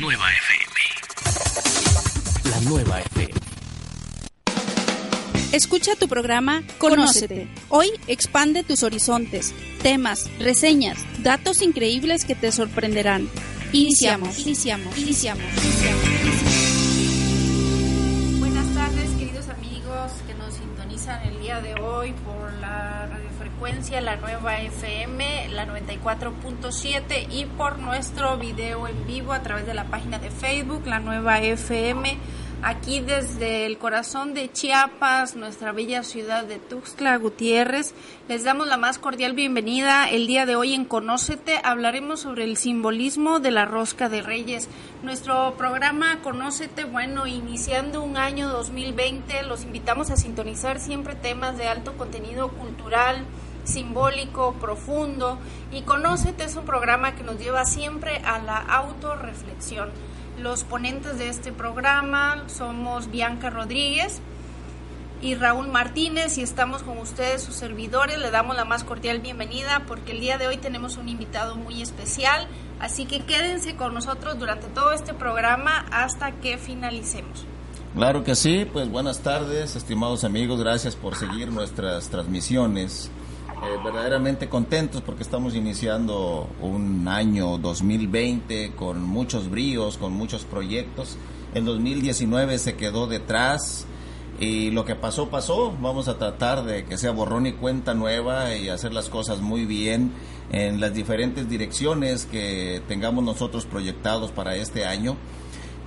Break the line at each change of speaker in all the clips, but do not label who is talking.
La nueva FM. La nueva FM.
Escucha tu programa Conócete. Hoy expande tus horizontes, temas, reseñas, datos increíbles que te sorprenderán. Iniciamos, iniciamos, iniciamos.
Buenas tardes, queridos amigos que nos sintonizan el día de hoy por radiofrecuencia, la nueva FM, la 94.7 y por nuestro video en vivo a través de la página de Facebook, la nueva FM aquí desde el corazón de Chiapas, nuestra bella ciudad de Tuxtla Gutiérrez. Les damos la más cordial bienvenida. El día de hoy en Conócete hablaremos sobre el simbolismo de la rosca de Reyes. Nuestro programa Conócete, bueno, iniciando un año 2020, los invitamos a sintonizar siempre temas de alto contenido cultural simbólico, profundo y Conócete es un programa que nos lleva siempre a la autorreflexión. Los ponentes de este programa somos Bianca Rodríguez y Raúl Martínez y estamos con ustedes, sus servidores. Le damos la más cordial bienvenida porque el día de hoy tenemos un invitado muy especial. Así que quédense con nosotros durante todo este programa hasta que finalicemos.
Claro que sí, pues buenas tardes, estimados amigos, gracias por seguir nuestras transmisiones. Eh, verdaderamente contentos porque estamos iniciando un año 2020 con muchos bríos, con muchos proyectos. El 2019 se quedó detrás y lo que pasó, pasó. Vamos a tratar de que sea borrón y cuenta nueva y hacer las cosas muy bien en las diferentes direcciones que tengamos nosotros proyectados para este año.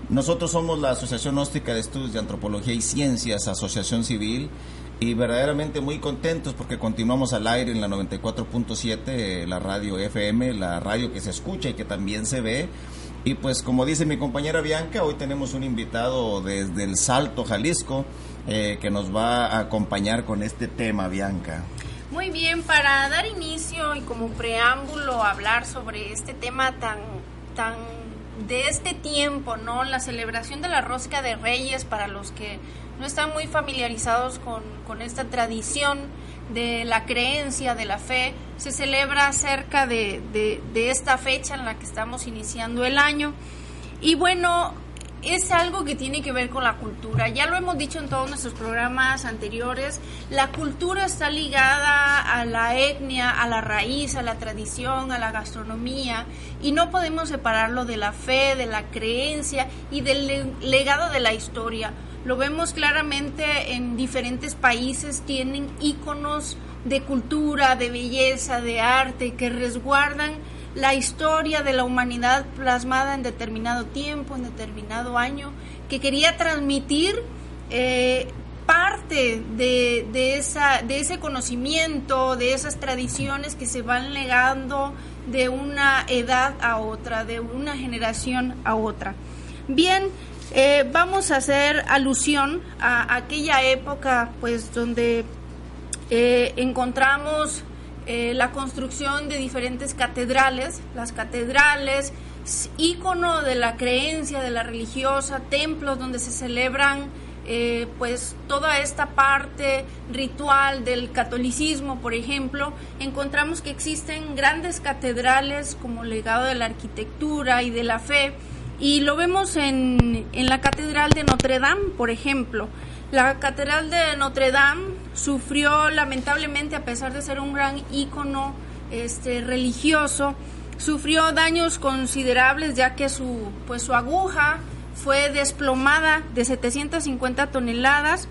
Nosotros somos la Asociación Gnóstica de Estudios de Antropología y Ciencias, Asociación Civil, y verdaderamente muy contentos porque continuamos al aire en la 94.7, la radio FM, la radio que se escucha y que también se ve. Y pues como dice mi compañera Bianca, hoy tenemos un invitado desde el Salto, Jalisco, eh, que nos va a acompañar con este tema, Bianca.
Muy bien, para dar inicio y como preámbulo hablar sobre este tema tan, tan de este tiempo, ¿no? La celebración de la rosca de reyes para los que no están muy familiarizados con, esta tradición de la creencia, de la fe. Se celebra cerca de, de, esta fecha en la que estamos iniciando el año. Y bueno, es algo que tiene que ver con la cultura. Ya lo hemos dicho en todos nuestros programas anteriores, la cultura está ligada a la etnia, a la raíz, a la tradición, a la gastronomía, y no podemos separarlo de la fe, de la creencia y del legado de la historia. Lo vemos claramente en diferentes países, tienen íconos de cultura, de belleza, de arte, que resguardan la historia de la humanidad plasmada en determinado tiempo, en determinado año, que quería transmitir eh, parte de, de, esa, de ese conocimiento, de esas tradiciones que se van legando de una edad a otra, de una generación a otra. Bien, eh, vamos a hacer alusión a aquella época, pues, donde eh, encontramos eh, la construcción de diferentes catedrales, las catedrales, ícono de la creencia, de la religiosa, templos donde se celebran pues toda esta parte ritual del catolicismo, por ejemplo, encontramos que existen grandes catedrales como legado de la arquitectura y de la fe, y lo vemos en, en la Catedral de Notre Dame, por ejemplo. La Catedral de Notre Dame sufrió lamentablemente, a pesar de ser un gran ícono este, religioso, sufrió daños considerables ya que su, pues, su aguja fue desplomada de 750 toneladas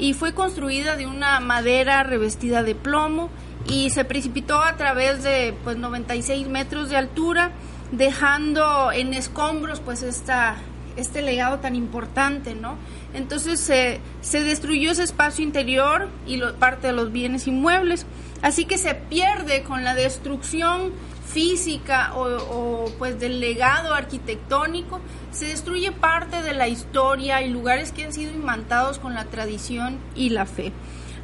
y fue construida de una madera revestida de plomo y se precipitó a través de pues 96 metros de altura dejando en escombros pues esta, este legado tan importante, ¿no? Entonces se, se destruyó ese espacio interior y parte de los bienes inmuebles, así que se pierde con la destrucción física o, pues del legado arquitectónico, se destruye parte de la historia y lugares que han sido imantados con la tradición y la fe.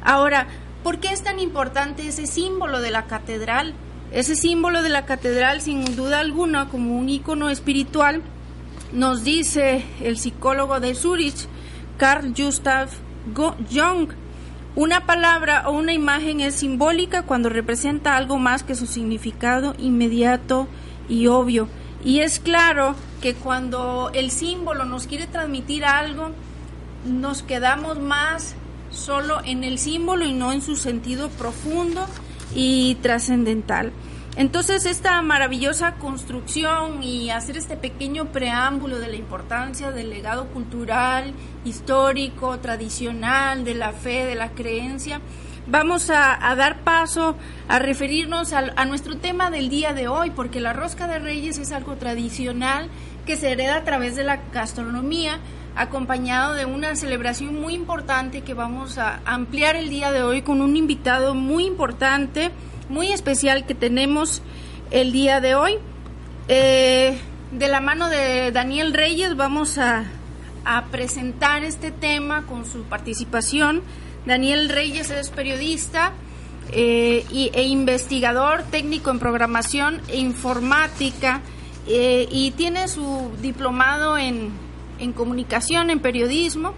Ahora, ¿por qué es tan importante ese símbolo de la catedral? Ese símbolo de la catedral, sin duda alguna, como un icono espiritual, nos dice el psicólogo de Zurich, Carl Gustav Jung, una palabra o una imagen es simbólica cuando representa algo más que su significado inmediato y obvio. Y es claro que cuando el símbolo nos quiere transmitir algo, nos quedamos más solo en el símbolo y no en su sentido profundo y trascendental. Entonces esta maravillosa construcción y hacer este pequeño preámbulo de la importancia del legado cultural, histórico, tradicional, de la fe, de la creencia, vamos a, dar paso a referirnos a, a, nuestro tema del día de hoy, porque la rosca de reyes es algo tradicional que se hereda a través de la gastronomía, acompañado de una celebración muy importante que vamos a ampliar el día de hoy con un invitado muy importante muy especial que tenemos el día de hoy. Eh, de la mano de Daniel Reyes vamos a, presentar este tema con su participación. Daniel Reyes es periodista eh, e investigador técnico en programación e informática eh, y tiene su diplomado en, en comunicación, en periodismo.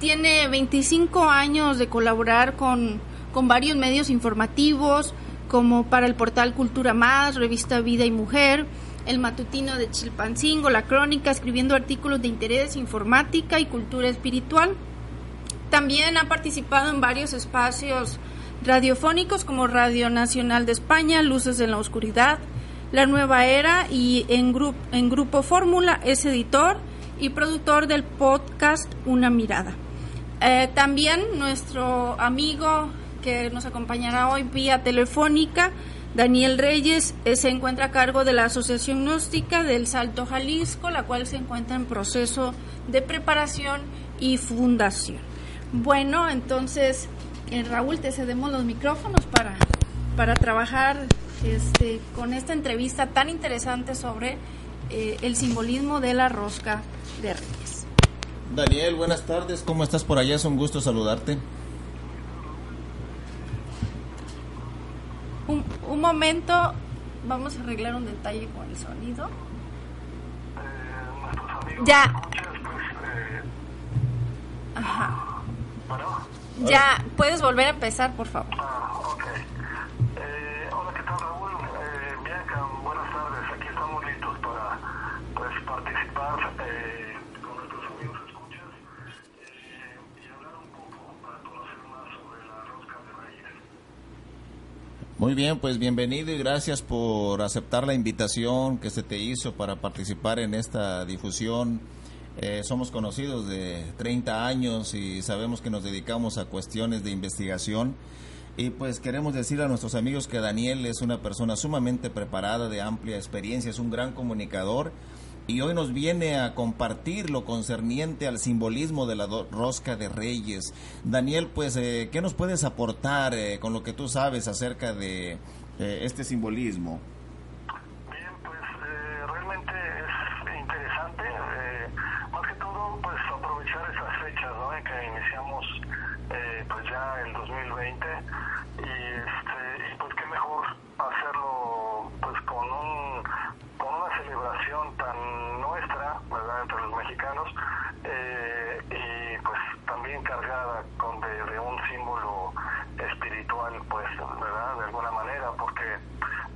Tiene 25 años de colaborar con, con varios medios informativos, como para el portal Cultura Más, revista Vida y Mujer, el matutino de Chilpancingo, la crónica, escribiendo artículos de interés, informática y cultura espiritual. También ha participado en varios espacios radiofónicos como Radio Nacional de España, Luces en la Oscuridad, La Nueva Era y en, en Grupo Fórmula es editor y productor del podcast Una Mirada. Eh, también nuestro amigo que nos acompañará hoy vía telefónica. Daniel Reyes eh, se encuentra a cargo de la Asociación Gnóstica del Salto Jalisco, la cual se encuentra en proceso de preparación y fundación. Bueno, entonces, eh, Raúl, te cedemos los micrófonos para, para trabajar este, con esta entrevista tan interesante sobre eh, el simbolismo de la rosca de Reyes.
Daniel, buenas tardes, ¿cómo estás por allá? Es un gusto saludarte.
Un, momento, vamos a arreglar un detalle con el sonido. ya. Ajá. Ya, puedes volver a empezar, por favor.
Ah. Eh, hola, ¿qué tal, Raúl? Eh, Bianca, buenas tardes. Aquí estamos listos para pues, participar. Eh,
Muy bien, pues bienvenido y gracias por aceptar la invitación que se te hizo para participar en esta difusión. Eh, somos conocidos de 30 años y sabemos que nos dedicamos a cuestiones de investigación. Y pues queremos decir a nuestros amigos que Daniel es una persona sumamente preparada, de amplia experiencia, es un gran comunicador y hoy nos viene a compartir lo concerniente al simbolismo de la rosca de reyes. Daniel, pues, eh, ¿qué nos puedes aportar eh, con lo que tú sabes acerca de eh, este simbolismo?
Bien, pues realmente es interesante, más que todo, pues aprovechar esas fechas, ¿no? En que iniciamos, pues ya el 2020 y, este, y pues qué mejor hacerlo, pues con un con una celebración tan nuestra, ¿verdad?, entre los mexicanos, eh, y pues también cargada con de, un símbolo espiritual, pues, ¿verdad?, de alguna manera, porque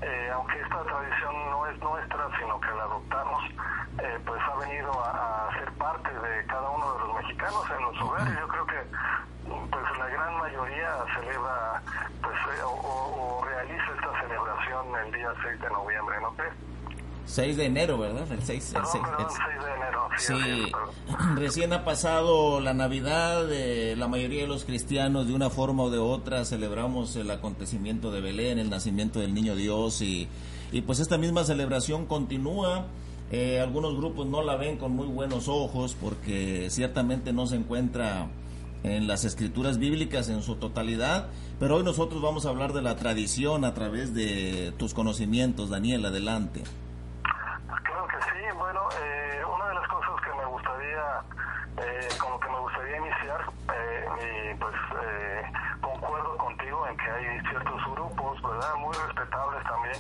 eh, aunque esta tradición no es nuestra, sino que la adoptamos, eh, pues ha venido a, ser parte de cada uno de los mexicanos en los hogares. Yo creo que pues la gran mayoría celebra pues o, o, realiza esta celebración el día 6 de noviembre, ¿no crees?
6 de enero, ¿verdad? El 6,
el 6, de enero. Sí,
recién ha pasado la Navidad, eh, la mayoría de los cristianos de una forma o de otra celebramos el acontecimiento de Belén, el nacimiento del niño Dios y, y pues esta misma celebración continúa. Eh, algunos grupos no la ven con muy buenos ojos porque ciertamente no se encuentra en las escrituras bíblicas en su totalidad, pero hoy nosotros vamos a hablar de la tradición a través de tus conocimientos, Daniel, adelante.
Claro que sí, bueno, eh, una de las cosas que me gustaría, eh, como que me gustaría iniciar, eh, y pues eh, concuerdo contigo en que hay ciertos grupos, ¿verdad? Muy respetables también,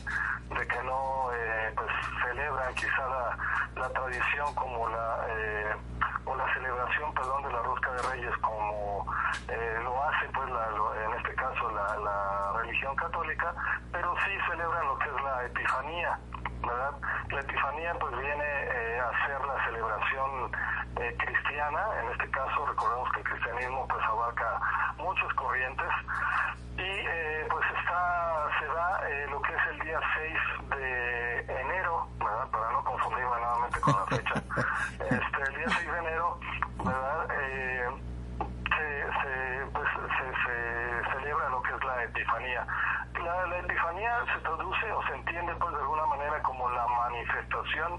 de que no eh, pues celebran quizá la, la tradición como la eh, o la celebración perdón de la rosca de reyes como eh, lo hace pues la, lo- en este caso la, la religión católica pero sí celebran lo que es la epifanía verdad la epifanía pues viene eh, a ser la celebración eh, cristiana en este caso recordemos que el cristianismo pues abarca muchas corrientes y eh, pues está se da eh, lo que es el día 6 de enero ¿verdad? para no confundirme nuevamente con la fecha este el día 6 de enero verdad eh, se, se, pues, se, se celebra lo que es la epifanía. La, la epifanía se traduce o se entiende pues de alguna manera como la manifestación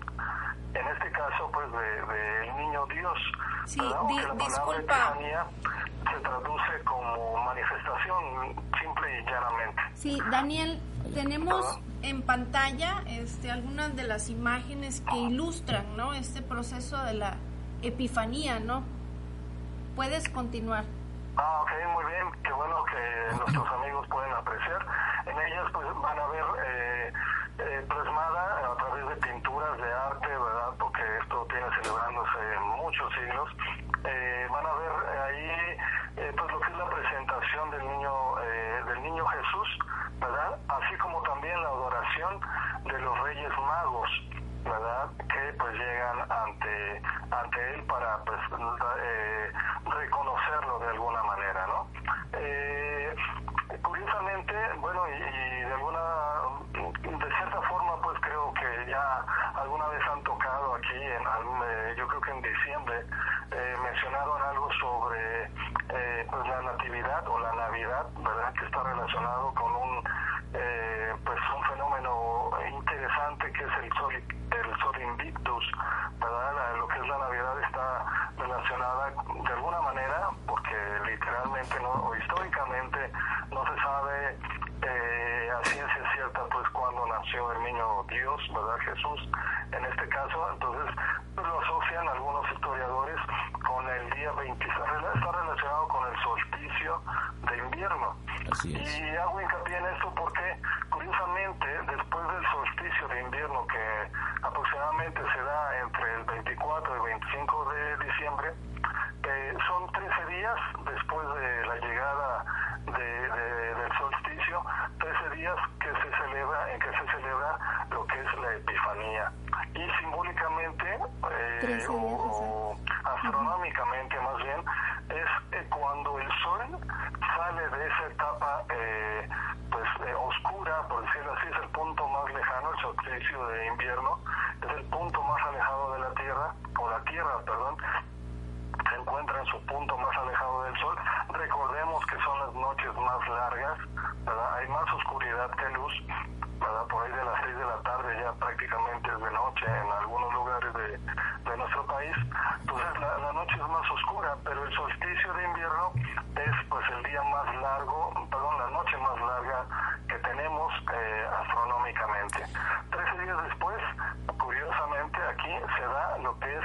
en este caso pues de, de el niño Dios
Sí, di-
la
disculpa.
epifanía se traduce como manifestación simple y llanamente.
Sí, Daniel, tenemos en pantalla este, algunas de las imágenes que ilustran ¿no? este proceso de la epifanía, ¿no? Puedes continuar.
Ah, ok, muy bien. Qué bueno que nuestros amigos pueden apreciar. En ellas pues van a ver eh, eh, plasmada a través de pinturas de arte, ¿verdad? Porque esto tiene celebrándose muchos siglos. Eh, van a ver eh, ahí eh, pues lo que es la presentación del niño eh, del niño Jesús, ¿verdad? Así como también la adoración de los Reyes Magos. ¿verdad? Que pues llegan ante él para pues eh, reconocerlo de alguna manera, ¿no? Eh, curiosamente, bueno, y, y de alguna de cierta forma pues creo que ya alguna vez han tocado aquí en algún- eh, yo creo que en diciembre eh, mencionaron algo sobre eh, pues la natividad o la navidad, ¿verdad? Que está relacionado con un eh, pues un fenómeno interesante que es el sol el sol invictus verdad La- lo que es la navidad está relacionada de alguna manera porque literalmente no o históricamente no se sabe eh, a ciencia cierta pues cuándo nació el niño Dios verdad Jesús en este caso. Entonces pues, lo asocian algunos historiadores con el día 26 está relacionado con el solsticio de invierno.
Así es.
y hago hincapié en esto porque, curiosamente, después del solsticio de invierno que aproximadamente se da entre el 24 y el 25 de diciembre, eh, son 13 días después de la llegada de- de- del solsticio, 13 días que se celebra, en que se celebra lo que es la Epifanía. Y simbólicamente, eh,
13 días,
o, o astronómicamente más bien, es eh, cuando el sol sale de esa etapa eh, pues eh, oscura, por decirlo así, es el punto más lejano, el solsticio de invierno, es el punto más alejado de la Tierra, o la Tierra, perdón, se encuentra en su punto más alejado del sol. Recordemos que son las noches más largas, ¿verdad? Hay más oscuridad que luz, ¿verdad? Por ahí de las 6 de la tarde ya prácticamente es de noche en algunos lugares de, de nuestro país. Entonces la, la noche es más oscura, pero el solsticio de invierno es pues el día más largo, perdón, la noche más larga que tenemos eh, astronómicamente. Trece días después, curiosamente aquí se da lo que es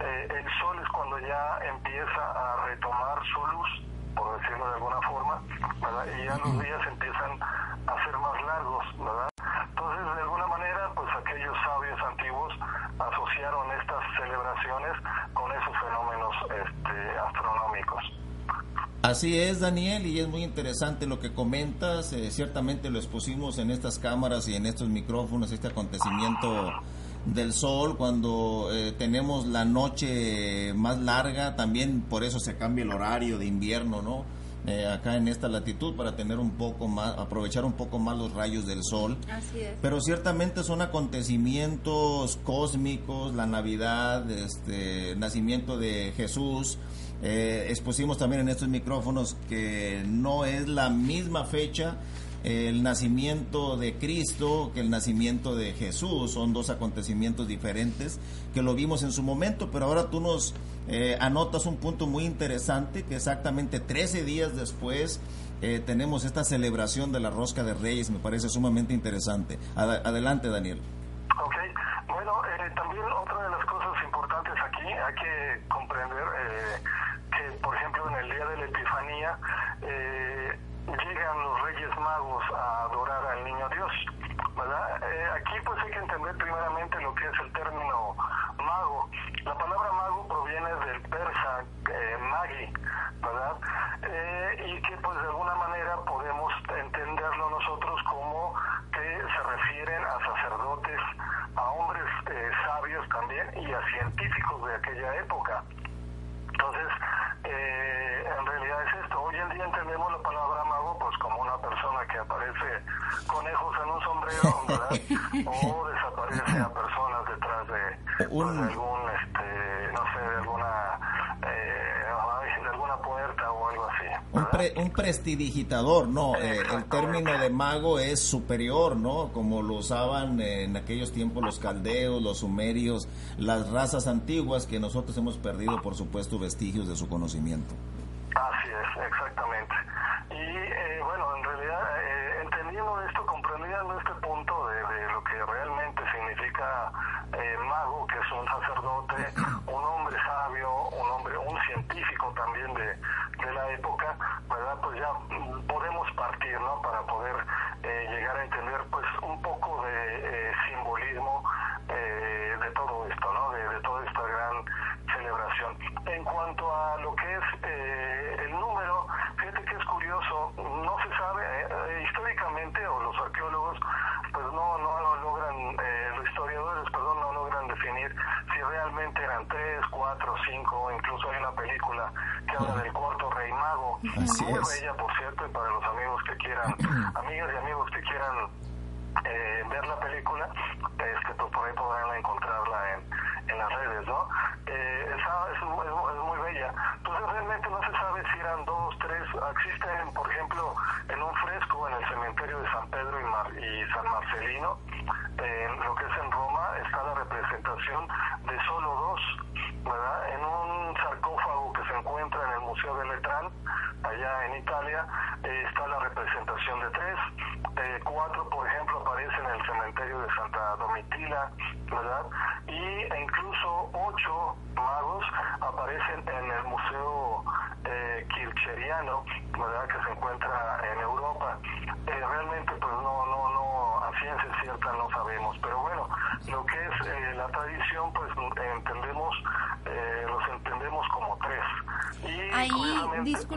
eh, el sol es cuando ya empieza a retomar su luz, por decirlo de alguna forma, ¿verdad? y ya los días empiezan a ser más largos, ¿verdad? Entonces, de alguna manera, pues aquellos sabios antiguos asociaron estas celebraciones con esos fenómenos este, astronómicos.
Así es, Daniel, y es muy interesante lo que comentas. eh, ciertamente lo expusimos en estas cámaras y en estos micrófonos, este acontecimiento del sol, cuando eh, tenemos la noche más larga, también por eso se cambia el horario de invierno, ¿no? Eh, acá en esta latitud para tener un poco más, aprovechar un poco más los rayos del sol.
Así es.
Pero ciertamente son acontecimientos cósmicos, la Navidad, este nacimiento de Jesús. Eh, expusimos también en estos micrófonos que no es la misma fecha el nacimiento de Cristo que el nacimiento de Jesús. Son dos acontecimientos diferentes que lo vimos en su momento, pero ahora tú nos eh, anotas un punto muy interesante que exactamente 13 días después eh, tenemos esta celebración de la rosca de reyes, me parece sumamente interesante. adelante, Daniel.
Ok, bueno, eh, también otra de las cosas importantes aquí, hay que comprender que, por ejemplo, en el día de la Epifanía, llegan los Reyes Magos a adorar al Niño Dios. ¿verdad? Eh, aquí pues hay que entender primeramente lo que es el término mago. La palabra mago proviene del persa eh, magi, ¿verdad? Eh, y que pues de alguna manera podemos entenderlo nosotros como que se refieren a sacerdotes, a hombres sabios también y a científicos de aquella época. Entonces, en realidad es esto. Hoy en día entendemos la palabra mago pues como una persona que aparece conejos en un sombrero, ¿verdad? o desaparece a personas detrás de, pues, algún, este, no sé, de alguna, eh, de alguna puerta o algo así.
Un, un prestidigitador, ¿no? Eh, el término de mago es superior, ¿no? Como lo usaban en aquellos tiempos los caldeos, los sumerios, las razas antiguas que nosotros hemos perdido, por supuesto, vestigios de su conocimiento.
Así es, exactamente. Y eh, bueno, en realidad,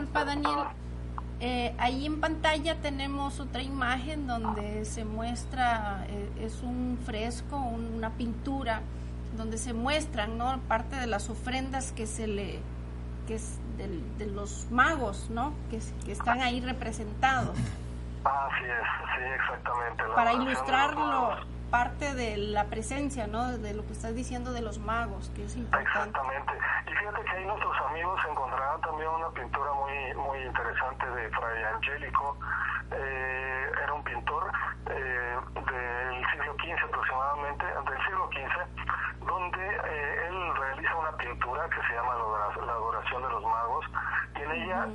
disculpa Daniel. Eh, ahí en pantalla tenemos otra imagen donde se muestra, eh, es un fresco, una pintura, donde se muestran ¿no? parte de las ofrendas que se le que es de, los magos, ¿no? Que, que, están ahí representados.
Así es, sí, exactamente.
Para ilustrarlo parte de la presencia, ¿no? De lo que estás diciendo de los magos, que es importante.
Exactamente. Y fíjate que ahí nuestros amigos encontrarán también una pintura muy muy interesante de Fray Angélico. Eh, era un pintor eh, del siglo XV aproximadamente, del siglo XV, donde eh, él realiza una pintura que se llama La adoración de los magos, y en ella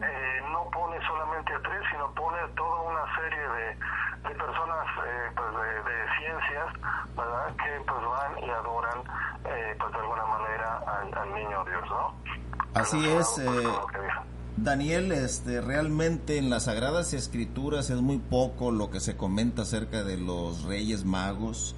no pone solamente a tres, sino pone toda una serie de de personas eh, pues de, ciencias, ¿verdad? Que pues van y adoran eh, pues de alguna manera al, niño Dios, ¿no?
Así es. Eh, Daniel, este, realmente en las Sagradas Escrituras es muy poco lo que se comenta acerca de los Reyes Magos.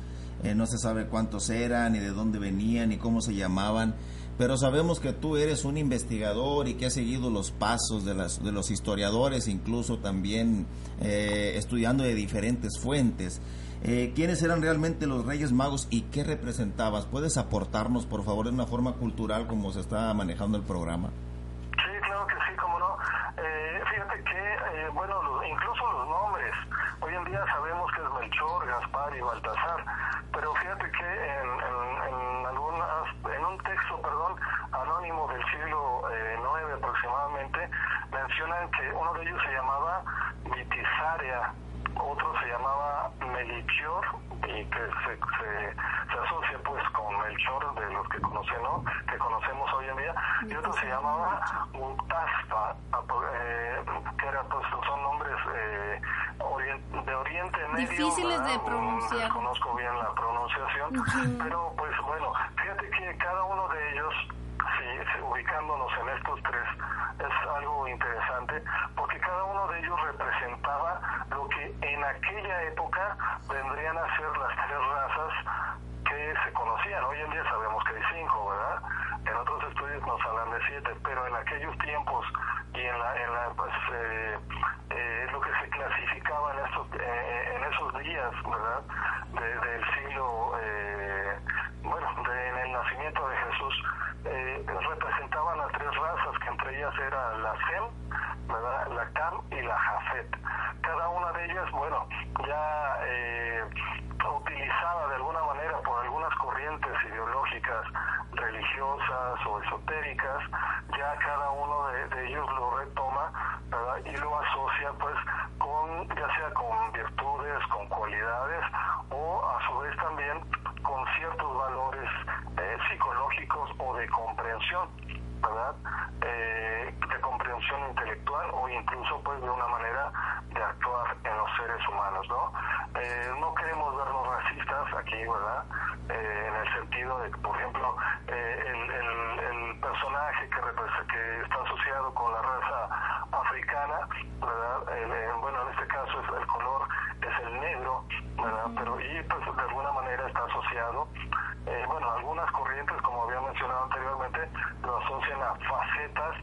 no se sabe cuántos eran, ni de dónde venían, ni cómo se llamaban pero sabemos que tú eres un investigador y que has seguido los pasos de, las, de los historiadores, incluso también eh, estudiando de diferentes fuentes. Eh, ¿Quiénes eran realmente los Reyes Magos y qué representabas? ¿Puedes aportarnos, por favor, de una forma cultural como se está manejando el programa?
Sí, claro que sí, cómo no. Eh, fíjate que, bueno, incluso los nombres, hoy en día sabemos que es Melchor, Gaspar y Baltasar, pero fíjate que en, en, algunas, en un texto, perdón, anónimo del siglo IX eh, aproximadamente, mencionan que uno de ellos se llamaba Vitisarea, otro se llamaba Melchior y que se, se, se, asocia pues con Melchor de los que conocemos, que conocemos hoy en día, y otro se llamaba Mutaspa, eh, que era, pues, son nombres eh, de Oriente Medio.
Difíciles de pronunciar.
conozco bien la pronunciación, pero pues bueno, fíjate que cada uno de ellos ubicándonos en estos tres, es algo interesante porque cada uno de ellos representaba lo que en aquella época vendrían a ser las tres razas que se conocían. Hoy en día sabemos que hay cinco, ¿verdad? En otros estudios nos hablan de siete, pero en aquellos tiempos y en la, en la pues, eh, eh, lo que se clasificaba en estos, eh, en esos días, ¿verdad? del siglo, bueno, en el nacimiento de Jesús, eh, representaban a tres razas, que entre ellas era la Sem, la Cam y la Jafet. Cada una de ellas, bueno, ya eh, utilizada de alguna manera por algunas corrientes ideológicas, religiosas o esotéricas, ya cada uno de, ellos lo retoma y lo asocia pues con, ya sea con virtudes, con cualidades o a su vez también con ciertos valores eh, psicológicos o de comprensión, ¿verdad? Eh, de comprensión intelectual o incluso pues de una manera de actuar en los seres humanos, ¿no? Eh, no queremos vernos racistas aquí, ¿verdad? en el sentido de que, por ejemplo, el, el, personaje que, que está asociado con la raza africana, ¿verdad? bueno, en este caso es el color es el negro, ¿verdad? Pero y pues de alguna manera está asociado eh, bueno, algunas corrientes, como había mencionado anteriormente, a facetas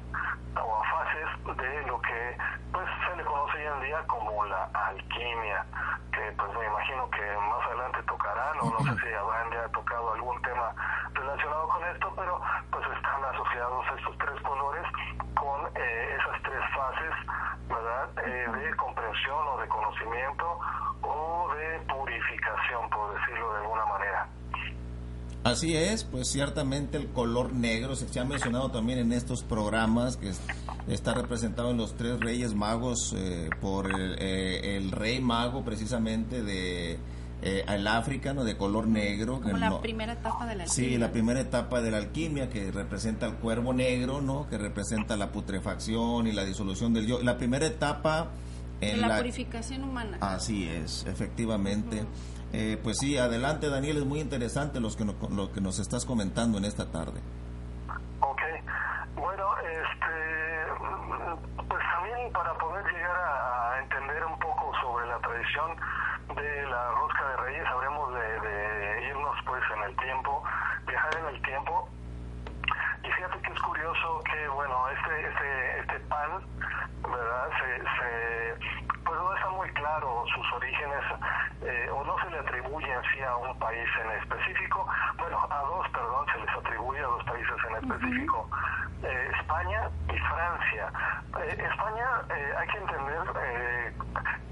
o a fases de lo que pues se le conoce hoy en día como la alquimia, que pues me imagino que más adelante tocarán, o no sé si habrán ya tocado algún tema relacionado con esto, pero pues están asociados estos tres colores con eh, esas tres fases, ¿verdad? Eh, de comprensión o de conocimiento o de purificación, por decirlo de alguna manera.
Así es, pues ciertamente el color negro se, ha mencionado también en estos programas que está representado en los tres reyes magos eh, por eh, el, rey mago precisamente de eh, el África, de color negro.
Como la primera etapa de la
alquimia. Sí, la primera etapa de la alquimia que representa el cuervo negro, ¿no? Que representa la putrefacción y la disolución del yo. La primera etapa
en la, purificación humana.
Así es, efectivamente. Eh, pues sí, adelante Daniel, es muy interesante los que lo que nos estás comentando en esta tarde.
Ok, bueno, este, pues también para poder llegar a entender un poco sobre la tradición de la rosca de reyes, habremos de, irnos pues en el tiempo, viajar en el tiempo. Y fíjate que es curioso que, bueno, este, este, este pan, ¿verdad? Se, se pues no está muy claro sus orígenes eh, o no se le atribuye así a un país en específico, bueno, a dos, perdón, se les atribuye a dos países en específico, eh, España y Francia. Eh, España, hay que entender,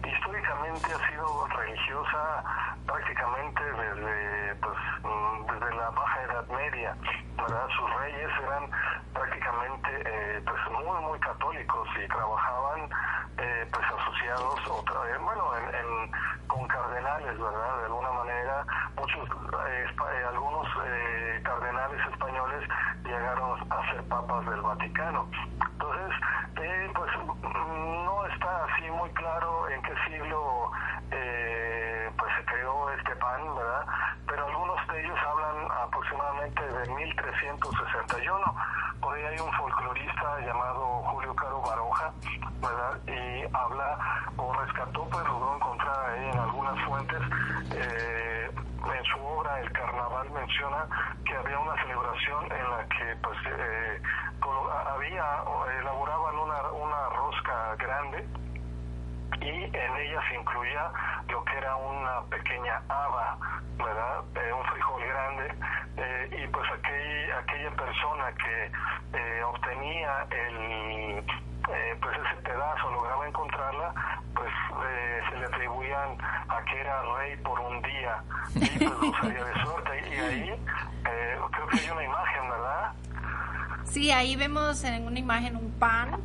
históricamente ha sido religiosa prácticamente desde, pues, mm, desde la Baja Edad Media, ¿verdad? Sus reyes eran prácticamente pues, muy, muy católicos y trabajaban pues asociados otra vez, bueno, con cardenales, ¿verdad? De alguna manera, muchos, eh, eh, algunos eh, cardenales españoles llegaron del Vaticano. Entonces, pues no está así muy claro en qué siglo pues se creó este pan, ¿verdad? Pero algunos de ellos hablan aproximadamente de 1361. Por ahí hay un folclorista llamado Julio Caro Baroja, ¿verdad? Y habla o rescató, pues logró encontrar ahí en algunas fuentes, eh, en su obra El Carnaval menciona que había una celebración en la que pues eh, había, elaboraban una, una rosca grande y en ella se incluía lo que era una pequeña haba, ¿verdad? Eh, un frijol grande, y pues aquel, aquella persona que obtenía el eh, pues ese pedazo lograba encontrarla, pues eh, se le atribuían a que era rey por un día y pues gozaría de suerte. Y ahí eh, creo que hay una imagen, ¿verdad?
Sí, ahí vemos en una imagen un pan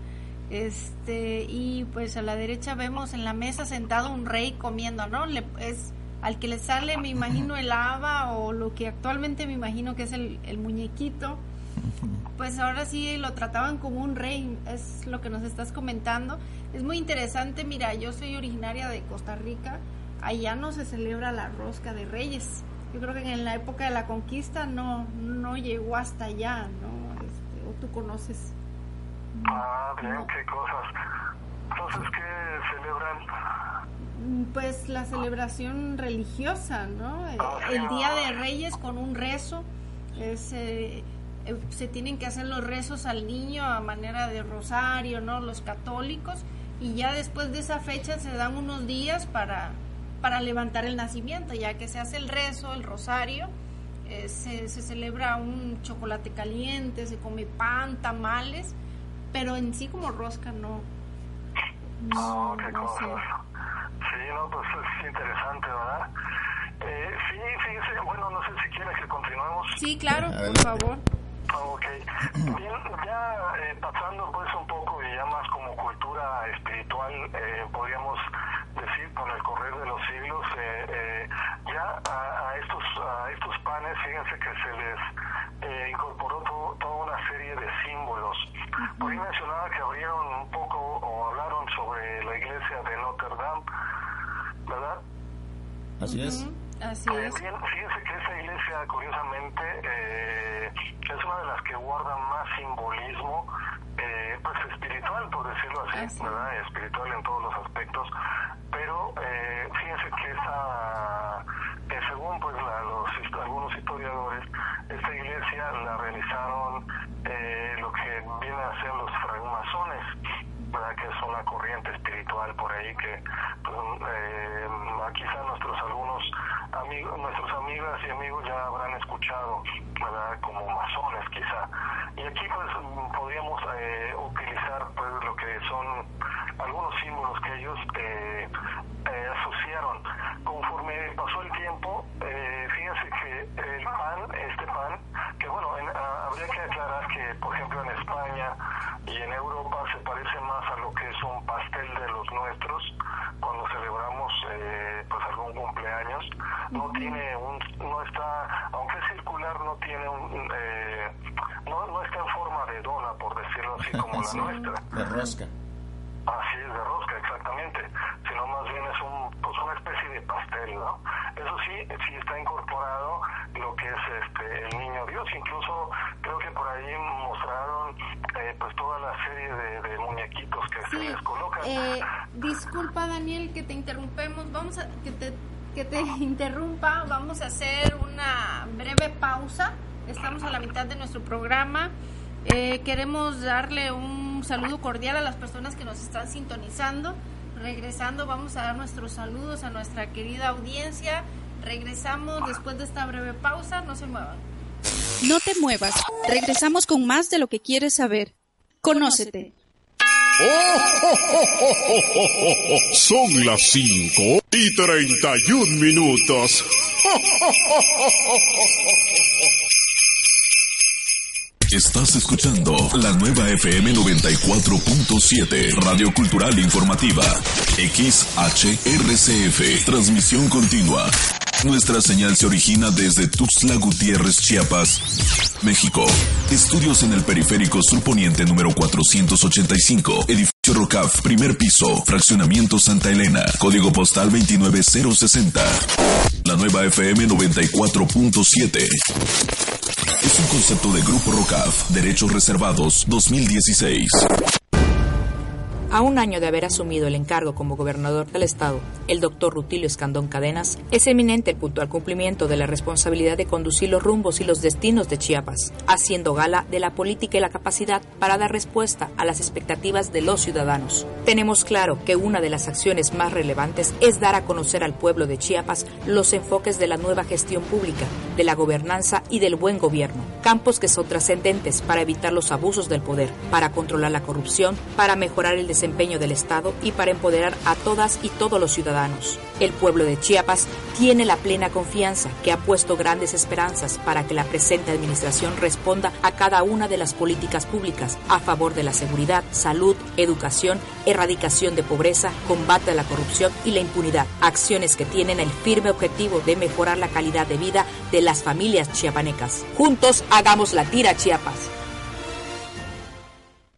Este, y pues a la derecha vemos en la mesa sentado un rey comiendo, ¿no? Le, es al que le sale, me imagino, el haba o lo que actualmente me imagino que es el, muñequito. Pues ahora sí lo trataban como un rey, es lo que nos estás comentando. Es muy interesante, mira, yo soy originaria de Costa Rica, allá no se celebra la rosca de reyes. Yo creo que en la época de la conquista no, no llegó hasta allá, ¿no? Este, o tú conoces.
Ah, bien, qué cosas. Entonces, ¿qué celebran?
Pues la celebración religiosa, ¿no? El Día de Reyes con un rezo. Es, eh, se tienen que hacer los rezos al niño a manera de rosario, ¿no? Los católicos. Y ya después de esa fecha se dan unos días para, para levantar el nacimiento, ya que se hace el rezo, el rosario. eh, se, se celebra un chocolate caliente, se come pan, tamales, pero en sí como rosca no.
Ah,
No,
qué
no sé.
cosas. Sí, no, pues es interesante, ¿verdad? Eh, sí, fíjese, bueno, no sé si quiere que continuemos.
Sí, claro, por favor.
Ah, Ok. Bien, ya eh, pasando pues un poco y ya más como cultura espiritual, eh, podríamos decir con el correr de los siglos, eh, eh, ya a, a estos a estos panes, fíjense que se les eh, incorporó to- toda una serie de símbolos. Por ahí mencionaba que abrieron un poco o hablaron sobre la iglesia de Notre Dame, ¿verdad?
Así es.
Así
Eh,
es.
bien, fíjense que esa iglesia, curiosamente, eh, es una de las que guarda más simbolismo, eh, pues espiritual, por decirlo así,
Así.
¿verdad? Espiritual en todos los aspectos. Pero eh, fíjense que esa, que según pues la- los algunos historiadores, esta iglesia la realizaron eh, lo que viene a ser los francmasones, ¿verdad? Que es una corriente espiritual por ahí que pues, eh, quizá nuestros algunos amigos, nuestros amigas y amigos ya habrán escuchado, ¿verdad? Como masones quizá. Y aquí pues podríamos eh, utilizar pues lo que son algunos símbolos que ellos eh, eh, asociaron. Conforme pasó el tiempo, eh, fíjense que el pan, que bueno, en- ah, habría que aclarar que, por ejemplo, en España y en Europa se parece más a lo que es un pastel de los nuestros cuando celebramos eh, pues algún cumpleaños. No tiene un, no está, aunque es circular, no tiene un, eh, no, no está en forma de dona, por así, la nuestra.
De rosca.
Así es, de rosca, exactamente. Sino más bien es un, pues una especie de pastel, ¿no? Eso sí, sí está incorporado lo que es este el niño Dios. Incluso creo que por ahí mostraron eh, pues toda la serie de, de muñequitos que se les colocan.
eh, disculpa Daniel que te interrumpemos, vamos a que te que te interrumpa, vamos a hacer una breve pausa. Estamos a la mitad de nuestro programa. Eh, queremos darle un saludo cordial a las personas que nos están sintonizando. Regresando, vamos a dar nuestros saludos a nuestra querida audiencia. Regresamos después de esta breve pausa, no se muevan.
No te muevas. Regresamos con más de lo que quieres saber. Conócete.
Son las 5 y 31 minutos.
Estás escuchando la nueva FM 94.7, Radio Cultural Informativa. XHRCF, transmisión continua. Nuestra señal se origina desde Tuxtla Gutiérrez, Chiapas, México. Estudios en el periférico surponiente número 485, edificio Rocaf, primer piso, fraccionamiento Santa Elena, código postal 29060. La nueva FM 94.7. Es un concepto de Grupo Rocaf, Derechos Reservados 2016.
A un año de haber asumido el encargo como gobernador del estado, el doctor Rutilio Escandón Cadenas, es eminente el puntual cumplimiento de la responsabilidad de conducir los rumbos y los destinos de Chiapas, haciendo gala de la política y la capacidad para dar respuesta a las expectativas de los ciudadanos. Tenemos claro que una de las acciones más relevantes es dar a conocer al pueblo de Chiapas los enfoques de la nueva gestión pública, de la gobernanza y del buen gobierno, campos que son trascendentes para evitar los abusos del poder, para controlar la corrupción, para mejorar el desempeño desempeño del Estado y para empoderar a todas y todos los ciudadanos. El pueblo de Chiapas tiene la plena confianza que ha puesto grandes esperanzas para que la presente administración responda a cada una de las políticas públicas a favor de la seguridad, salud, educación, erradicación de pobreza, combate a la corrupción y la impunidad, acciones que tienen el firme objetivo de mejorar la calidad de vida de las familias chiapanecas. Juntos hagamos la tira Chiapas.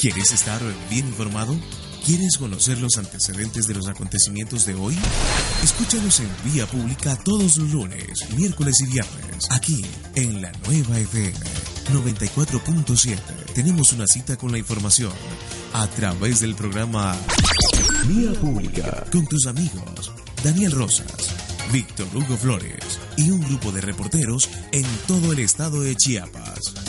¿Quieres estar bien informado? ¿Quieres conocer los antecedentes de los acontecimientos de hoy? Escúchanos en vía pública todos los lunes, miércoles y viernes, aquí en la nueva FM 94.7. Tenemos una cita con la información a través del programa Vía Pública con tus amigos Daniel Rosas, Víctor Hugo Flores y un grupo de reporteros en todo el estado de Chiapas.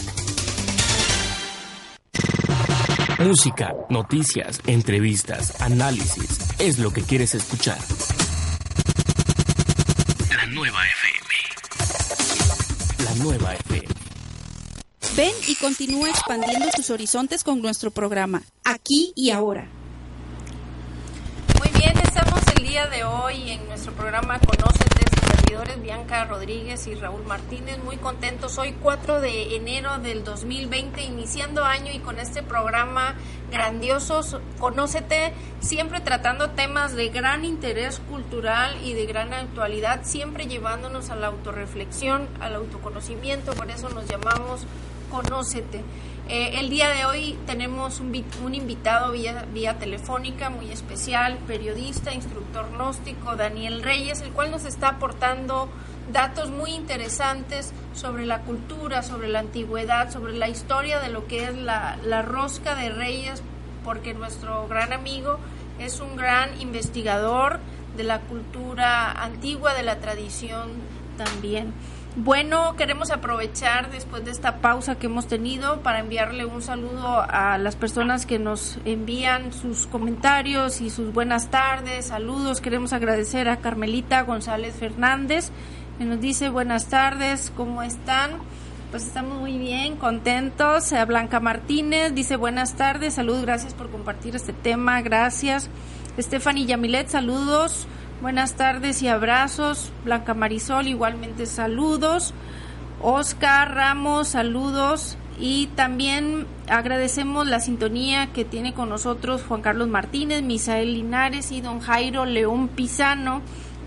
Música, noticias, entrevistas, análisis. Es lo que quieres escuchar. La nueva FM. La nueva FM.
Ven y continúa expandiendo tus horizontes con nuestro programa, aquí y ahora.
Muy bien, estamos el día de hoy en nuestro programa Conócete Bianca Rodríguez y Raúl Martínez, muy contentos. Hoy 4 de enero del 2020, iniciando año y con este programa grandioso, Conócete, siempre tratando temas de gran interés cultural y de gran actualidad, siempre llevándonos a la autorreflexión, al autoconocimiento, por eso nos llamamos Conócete. Eh, el día de hoy tenemos un, invitado vía, vía, telefónica muy especial, periodista, instructor gnóstico, Daniel Reyes, el cual nos está aportando datos muy interesantes sobre la cultura, sobre la antigüedad, sobre la historia de lo que es la, la rosca de reyes, porque nuestro gran amigo es un gran investigador de la cultura antigua, de la tradición también. Bueno, queremos aprovechar después de esta pausa que hemos tenido para enviarle un saludo a las personas que nos envían sus comentarios y sus buenas tardes, saludos. Queremos agradecer a Carmelita González Fernández, que nos dice buenas tardes, ¿cómo están? Pues estamos muy bien, contentos. A Blanca Martínez dice buenas tardes, saludos, gracias por compartir este tema, gracias. Stephanie Yamilet, saludos. Buenas tardes y abrazos. Blanca Marisol, igualmente saludos. Oscar Ramos, saludos. Y también agradecemos la sintonía que tiene con nosotros Juan Carlos Martínez, Misael Linares y don Jairo León Pisano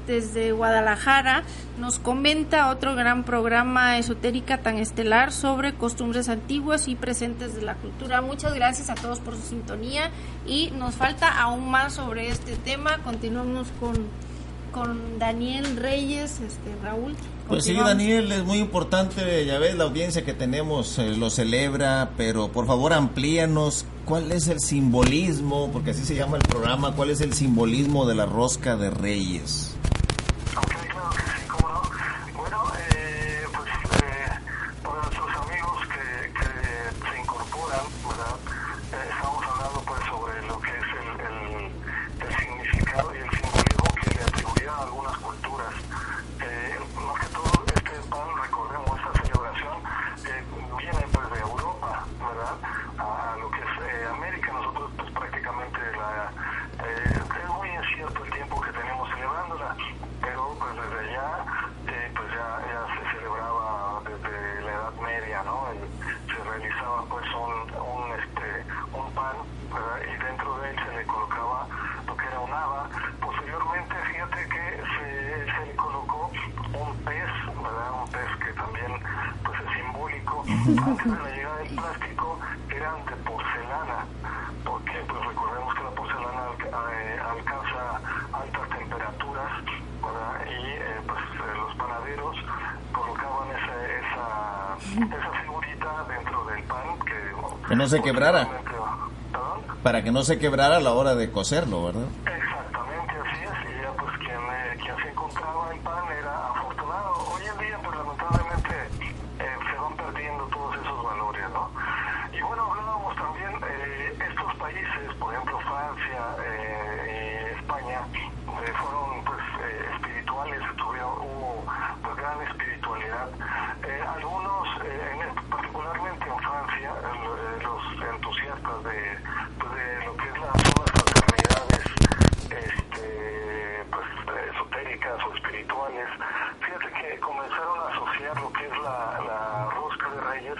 desde Guadalajara. Nos comenta otro gran programa esotérica tan estelar sobre costumbres antiguas y presentes de la cultura. Muchas gracias a todos por su sintonía y nos falta aún más sobre este tema. Continuamos con con Daniel Reyes, este Raúl.
Pues sí, Daniel, es muy importante, ya ves, la audiencia que tenemos eh, lo celebra, pero por favor amplíanos cuál es el simbolismo, porque así se llama el programa, cuál es el simbolismo de la rosca de Reyes. antes de la llegada del plástico eran de porcelana, porque pues recordemos que la porcelana eh, alcanza altas temperaturas y eh, pues eh, los panaderos colocaban esa, figurita dentro del pan que, que no se quebrara.
para que no se quebrara a la hora de coserlo, ¿verdad?
Exactamente, así es. Y ya pues quien, eh, quien se encontraba el pan era afortunado. Hoy en día pues lamentablemente eh, se van perdiendo todos esos valores, ¿no? Y bueno, hablábamos también, eh, estos países, por ejemplo Francia eh, y España, eh, fueron pues eh, espirituales, tuvieron, hubo pues gran espiritualidad. Eh, algunos, eh, en este- particularmente en Francia, el- eh, los entusiastas de, pues, de lo que es la, son las fraternidades este, pues, esotéricas o espirituales, fíjate que comenzaron a asociar lo que es la, la rosca de reyes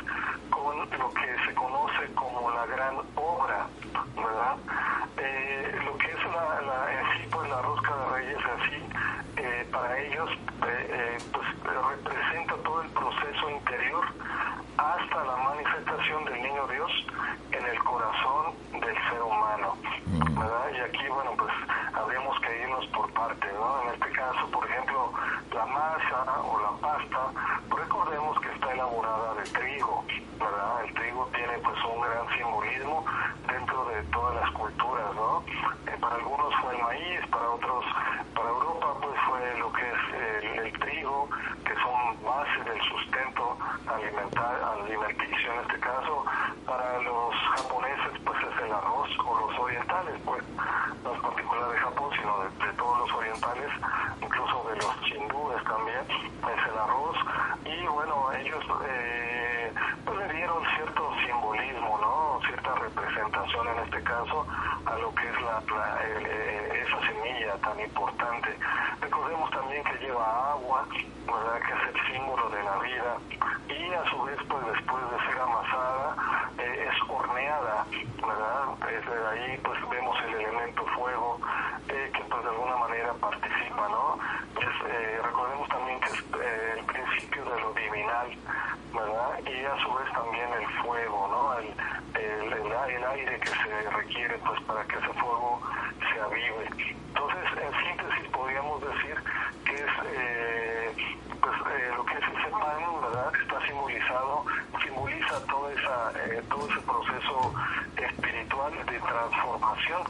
con lo que se conoce como la gran obra, ¿verdad? Eh, lo que es la, la, en sí, pues la rosca de reyes en sí, eh, para ellos, eh, eh, pues eh, representa todo el proceso interior hasta la manifestación del niño Dios en el corazón del ser humano, ¿verdad? Y aquí, bueno, pues habríamos que irnos por partes, ¿no? En este caso, por ejemplo, la masa o la pasta, pues recordemos que está elaborada de trigo, ¿verdad? El trigo tiene pues un gran simbolismo dentro de todas las culturas, ¿no? Eh, para algunos fue el maíz, para otros, para Europa pues fue lo que es el, el trigo, que son base del sustento alimentar, alimenticio en este caso, para los japoneses pues es el arroz o los orientales, pues no es particular de Japón, sino de, de todos los orientales, incluso de los hindúes también, es el arroz, y bueno, ellos eh, pues le dieron cierto simbolismo, ¿no? Cierta representación en este caso a lo que es la, la- eh, esa semilla tan importante. Recordemos también que lleva agua, ¿verdad? Que es el símbolo de la vida y a su vez, pues después de ser amasada, eh, es horneada, ¿verdad? Desde ahí, pues vemos el elemento fuego eh, que pues de alguna manera participa, ¿no? Es, eh, recordemos también que es eh, el principio de lo divinal, ¿verdad? Y a su vez también el fuego, ¿no? El, el, el, el aire que se requiere pues para que ese fuego se avive. Entonces, en síntesis podríamos decir que es eh, pues eh, lo que es ese pan, ¿verdad? Está simbolizado, simboliza toda esa, eh, todo ese proceso espiritual de transformación,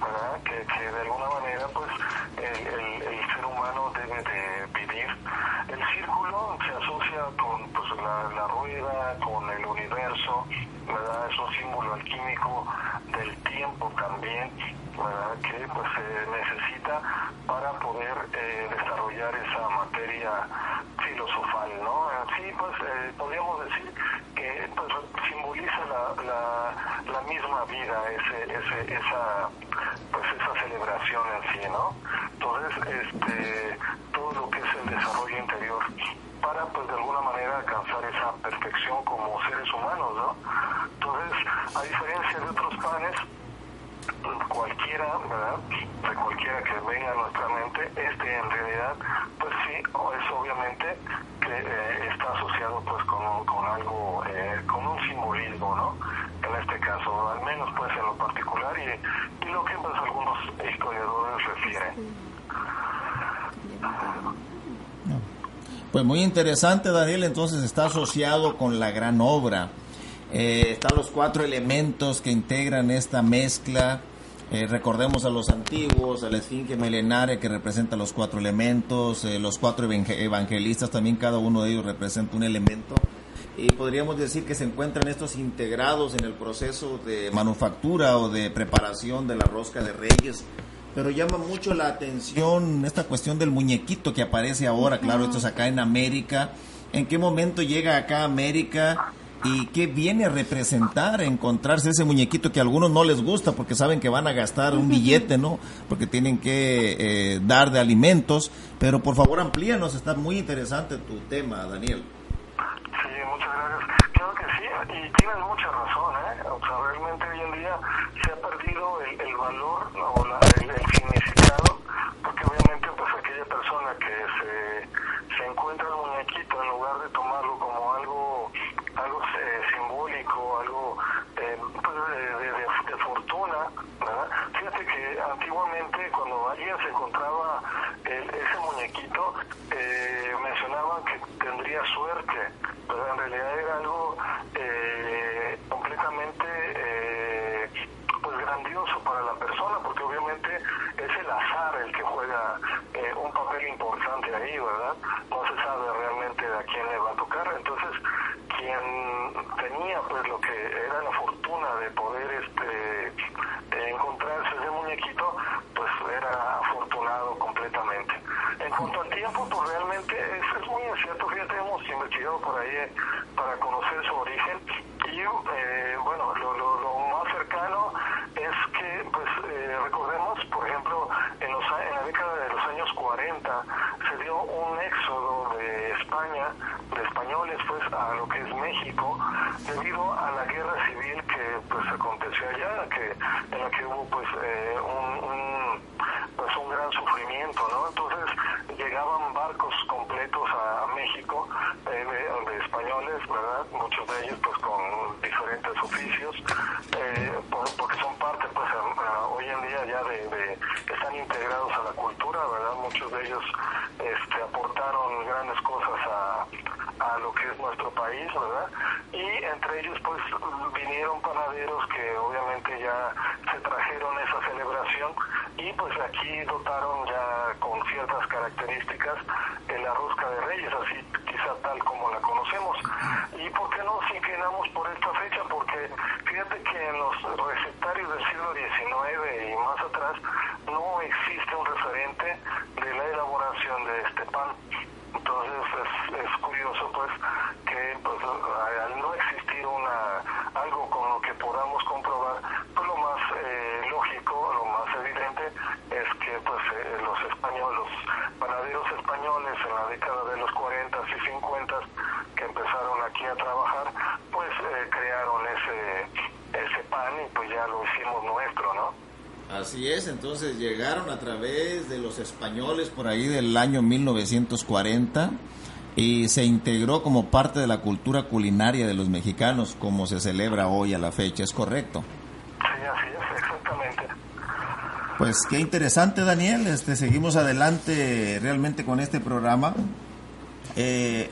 ¿verdad? Que, que de alguna manera pues el, el, el ser humano debe de vivir. El círculo se asocia con pues, la, la rueda, con el universo, ¿verdad? Es un símbolo alquímico del tiempo también, ¿verdad? Que pues se necesita para poder eh, desarrollar esa materia filosofal, ¿no? Sí, pues eh, podríamos decir que pues, simboliza la, la, la misma vida, ese, ese, esa, pues esa celebración en sí, ¿no? Entonces, este, todo lo que es el desarrollo interior para, pues, de alguna manera alcanzar esa perfección como seres humanos, ¿no? Entonces, a diferencia de otros panes, cualquiera, ¿verdad? De cualquiera que venga a nuestra mente, este en realidad, pues sí, o es obviamente que eh, está asociado pues con, con algo, eh, con un simbolismo, ¿no? En este caso, al menos pues en lo particular y, y lo que pues algunos historiadores refieren.
Pues muy interesante, Daniel. Entonces está asociado con la gran obra. Eh, están los cuatro elementos que integran esta mezcla. Eh, recordemos a los a la esfinge milenaria que representa los cuatro elementos, eh, los cuatro evangel- evangelistas también, cada uno de ellos representa un elemento. Y podríamos decir que se encuentran estos integrados en el proceso de manufactura o de preparación de la rosca de reyes. Pero llama mucho la atención esta cuestión del muñequito que aparece ahora, claro, esto es acá en América. ¿En qué momento llega acá a América y qué viene a representar encontrarse ese muñequito que a algunos no les gusta porque saben que van a gastar un billete, ¿no? Porque tienen que eh, dar de alimentos. Pero por favor amplíanos, está muy interesante tu tema, Daniel.
Sí, muchas gracias. Claro que sí, y tienes mucha razón, ¿eh? O sea, realmente hoy en día se ha perdido el, el valor o la- el, el significado, porque obviamente pues aquella persona que se, se encuentra el muñequito en lugar de tomarlo tenía pues lo que era la fortuna de poder este Así es,
entonces llegaron a través de los españoles por ahí del año 1940 y se integró como parte de la cultura culinaria de los mexicanos como se celebra hoy a la fecha, ¿es correcto?
Sí, así es, exactamente.
Pues qué interesante Daniel, este, seguimos adelante realmente con este programa. Eh,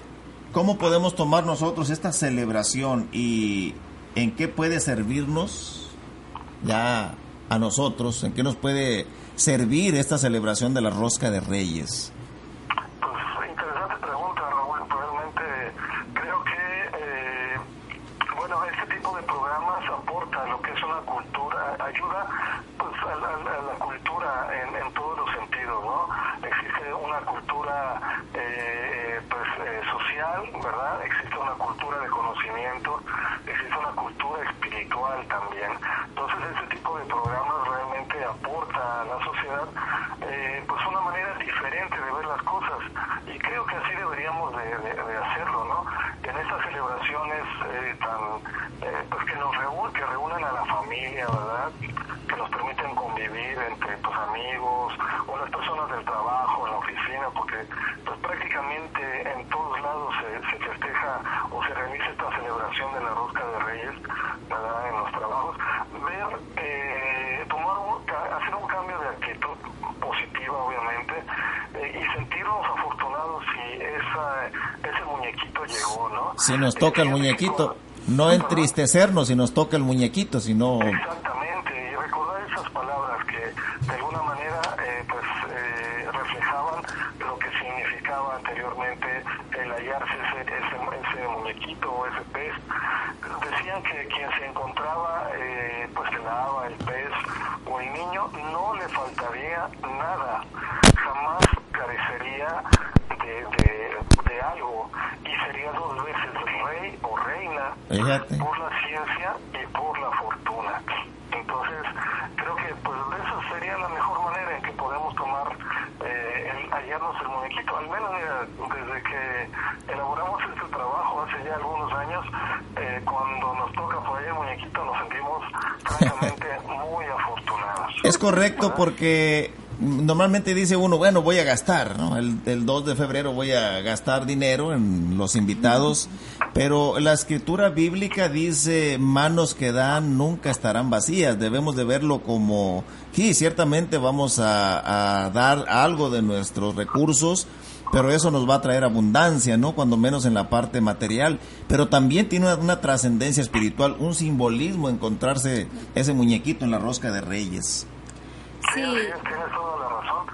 ¿Cómo podemos tomar nosotros esta celebración y en qué puede servirnos ya a nosotros? ¿En qué nos puede servir esta celebración de la rosca de reyes?
Pues interesante pregunta, Raúl. Realmente creo que, eh, bueno, este tipo de programas aporta lo que es una cultura, ayuda pues a la, a la cultura en, en, todos los sentidos, ¿no? Existe una cultura eh, pues eh, social, ¿verdad? Existe una cultura de conocimiento, existe una cultura espiritual también. Entonces ese tipo de programas realmente aporta a la sociedad eh, pues una manera diferente de ver las cosas y creo que así deberíamos de, de, de hacerlo, ¿no? En estas celebraciones eh, tan eh, pues que nos reúnen, que reúnen a la familia, ¿verdad? Que nos permiten convivir entre pues amigos o las personas del trabajo, en la oficina, porque pues prácticamente en todos lados se, se festeja o se realiza esta celebración de la rosca de Reyes, ¿verdad? En los trabajos, ver, eh, tomar un, hacer un cambio de actitud positiva, obviamente, eh, y sentirnos afortunados si esa, ese muñequito llegó, ¿no?
Si nos toca el muñequito, no entristecernos si nos toca el muñequito, sino...
Exactamente, y recordar esas palabras que de alguna manera eh, pues eh, reflejaban lo que significaba anteriormente el hallarse ese, ese, ese muñequito o ese pez. Decían que quien se encontraba eh, pues el ave, el pez o el niño no le faltaría nada, jamás carecería de, de, de algo y sería dos veces rey o reina
Fíjate.
por la ciencia y por la fortuna. Entonces, creo que pues esa sería la mejor manera en que podemos tomar, eh, el, hallarnos el muñequito. Al menos mira, desde que elaboramos este trabajo hace ya algunos años, eh, cuando nos toca por ahí el muñequito nos sentimos francamente muy afortunados.
Es correcto porque normalmente dice uno, bueno, voy a gastar, ¿no? El, el, 2 de febrero voy a gastar dinero en los invitados, pero la escritura bíblica dice, manos que dan nunca estarán vacías, debemos de verlo como, sí, ciertamente vamos a, a dar algo de nuestros recursos, pero eso nos va a traer abundancia, ¿no? Cuando menos en la parte material, pero también tiene una, una trascendencia espiritual, un simbolismo encontrarse ese muñequito en la rosca de reyes.
Sí, tienes toda la razón.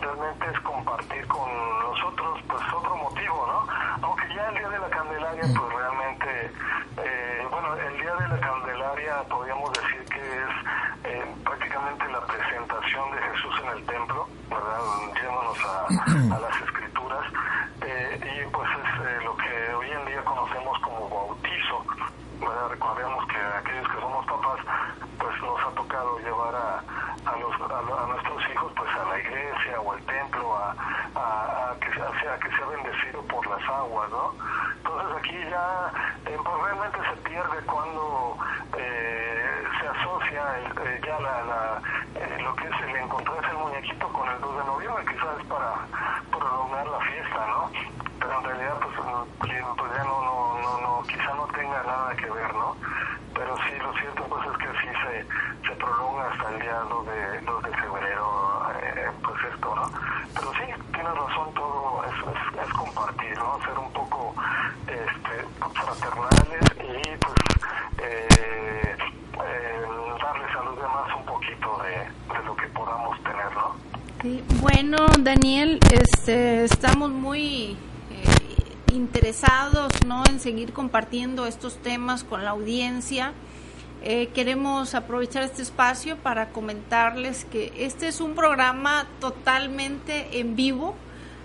Realmente es compartir con nosotros, pues otro motivo, ¿no? Aunque ya el día de la Candelaria, pues realmente, eh, bueno, bueno, el Día de la Candelaria podríamos decir que es eh, prácticamente la presentación de Jesús en el templo, ¿verdad? Yéndonos a, a las escrituras, eh, y pues es eh, lo que hoy en día conocemos como bautizo, ¿verdad? Recordemos que aquellos que somos papás, pues nos ha tocado llevar a, a, los, a, nuestros hijos pues a la templo a, a, que, sea, que sea bendecido por las aguas, ¿no? Entonces aquí ya eh, pues realmente se pierde cuando eh, se asocia eh, ya la, la lo que es el encontrarse el muñequito con el 2 de noviembre, quizás es para prolongar la fiesta, ¿no? Pero en realidad pues, pues ya no, no, no, no, quizá no tenga nada que ver, ¿no? Pero sí, lo cierto pues es que sí se, se prolonga hasta el día 2 de, 2 de febrero, pues esto, ¿no? Pero sí, tienes razón, todo es, es, es compartir, ¿no? Ser un poco este, fraternales y pues eh, eh, darles a los demás un poquito de, de lo que podamos tener, ¿no?
Sí. Bueno, Daniel, este, estamos muy eh, interesados ¿no? en seguir compartiendo estos temas con la audiencia. Eh, queremos aprovechar este espacio para comentarles que este es un programa totalmente en vivo.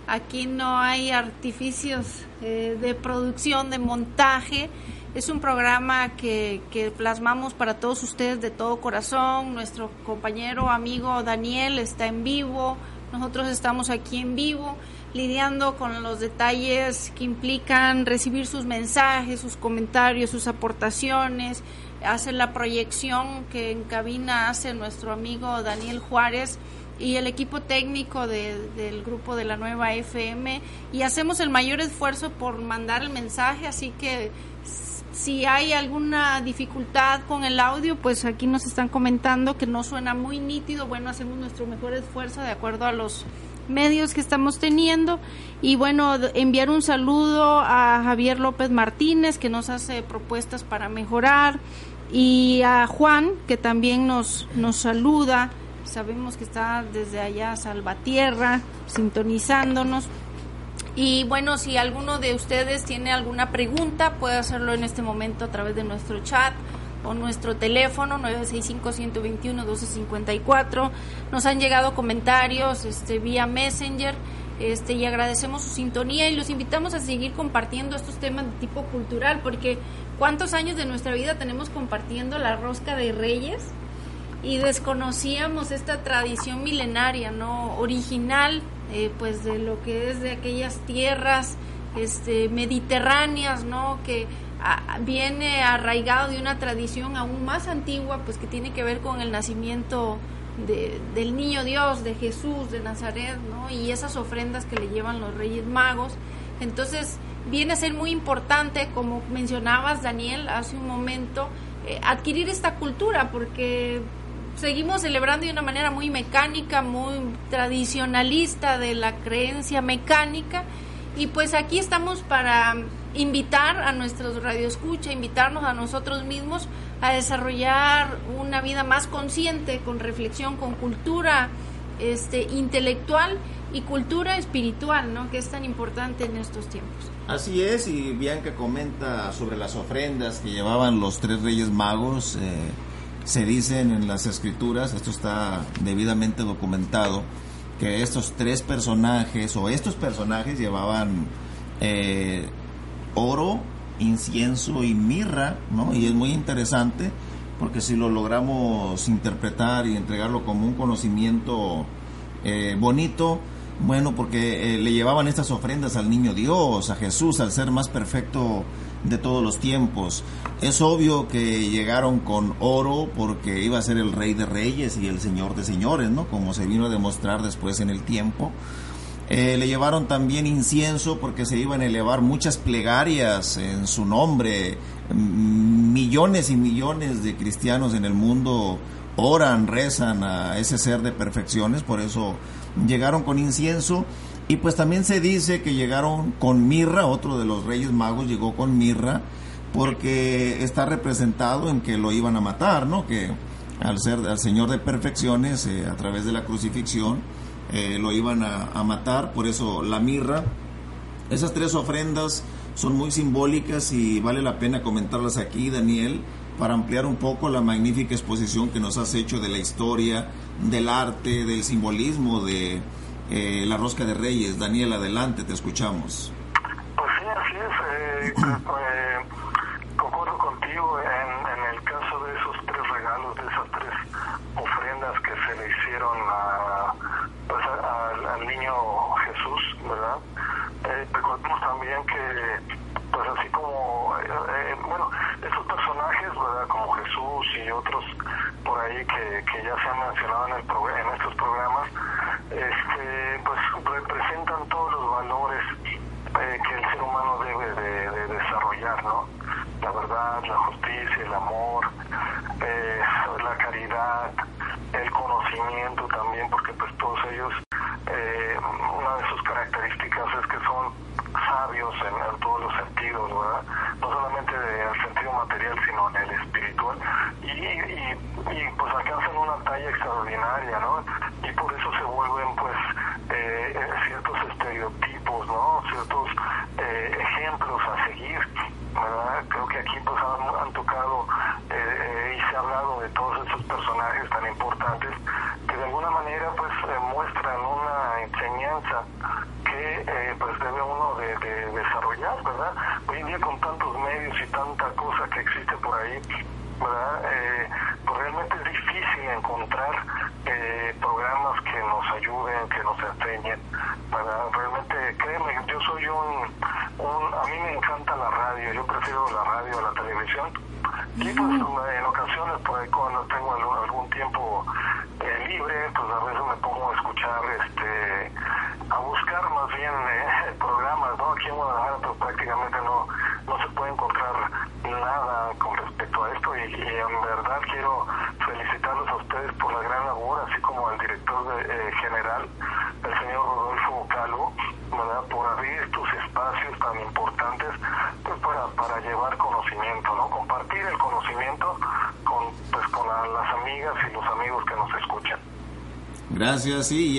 Aquí no hay artificios eh, de producción, de montaje. Es un programa que, plasmamos para todos ustedes de todo corazón. Nuestro compañero, amigo Daniel está en vivo. Nosotros estamos aquí en vivo lidiando con los detalles que implican recibir sus mensajes, sus comentarios, sus aportaciones, hacer la proyección que en cabina hace nuestro amigo Daniel Juárez y el equipo técnico de, del grupo de la nueva FM y hacemos el mayor esfuerzo por mandar el mensaje, así que si hay alguna dificultad con el audio, pues aquí nos están comentando que no suena muy nítido, bueno, hacemos nuestro mejor esfuerzo de acuerdo a los medios que estamos teniendo. Y bueno, enviar un saludo a Javier López Martínez que nos hace propuestas para mejorar y a Juan que también nos, nos saluda, sabemos que está desde allá Salvatierra sintonizándonos. Y bueno, si alguno de ustedes tiene alguna pregunta, puede hacerlo en este momento a través de nuestro chat o nuestro teléfono 965-121-1254. Nos han llegado comentarios este, vía Messenger este, y agradecemos su sintonía y los invitamos a seguir compartiendo estos temas de tipo cultural porque ¿cuántos años de nuestra vida tenemos compartiendo la rosca de reyes? Y desconocíamos esta tradición milenaria, ¿no? Original, eh, pues de lo que es de aquellas tierras este, mediterráneas, ¿no? Que viene arraigado de una tradición aún más antigua, pues que tiene que ver con el nacimiento de, del niño Dios, de Jesús, de Nazaret, ¿no? Y esas ofrendas que le llevan los Reyes Magos. Entonces, viene a ser muy importante, como mencionabas, Daniel, hace un momento, eh, adquirir esta cultura, porque seguimos celebrando de una manera muy mecánica, muy tradicionalista de la creencia mecánica, y pues aquí estamos para invitar a nuestros radioescucha, invitarnos a nosotros mismos a desarrollar una vida más consciente, con reflexión, con cultura este, intelectual y cultura espiritual, ¿no? que es tan importante en estos tiempos.
Así es, y Bianca comenta sobre las ofrendas que llevaban los tres reyes magos. Eh, se dicen en las escrituras, esto está debidamente documentado, que estos tres personajes o estos personajes llevaban eh, oro, incienso y mirra, ¿no? Y es muy interesante porque si lo logramos interpretar y entregarlo como un conocimiento eh, bonito, bueno, porque eh, le llevaban estas ofrendas al niño Dios, a Jesús, al ser más perfecto de todos los tiempos. Es obvio que llegaron con oro porque iba a ser el rey de reyes y el señor de señores, ¿no? Como se vino a demostrar después en el tiempo. Eh, le llevaron también incienso porque se iban a elevar muchas plegarias en su nombre. Millones y millones de cristianos en el mundo oran, rezan a ese ser de perfecciones, por eso llegaron con incienso. Y pues también se dice que llegaron con mirra, otro de los reyes magos llegó con mirra, porque está representado en que lo iban a matar, ¿no? Que al ser al Señor de perfecciones, eh, a través de la crucifixión, eh, lo iban a, matar, por eso la mirra. Esas tres ofrendas son muy simbólicas y vale la pena comentarlas aquí, Daniel, para ampliar un poco la magnífica exposición que nos has hecho de la historia, del arte, del simbolismo de eh, la rosca de Reyes. Daniel, adelante, te escuchamos.
Pues sí, así es. Eh, eh, concuerdo contigo en, en, el caso de esos tres regalos, de esas tres ofrendas que se le hicieron a, pues al niño Jesús, ¿verdad? recordemos también que, pues así como, bueno, esos personajes, ¿verdad? Como Jesús y otros por ahí que, que ya se han mencionado en, el en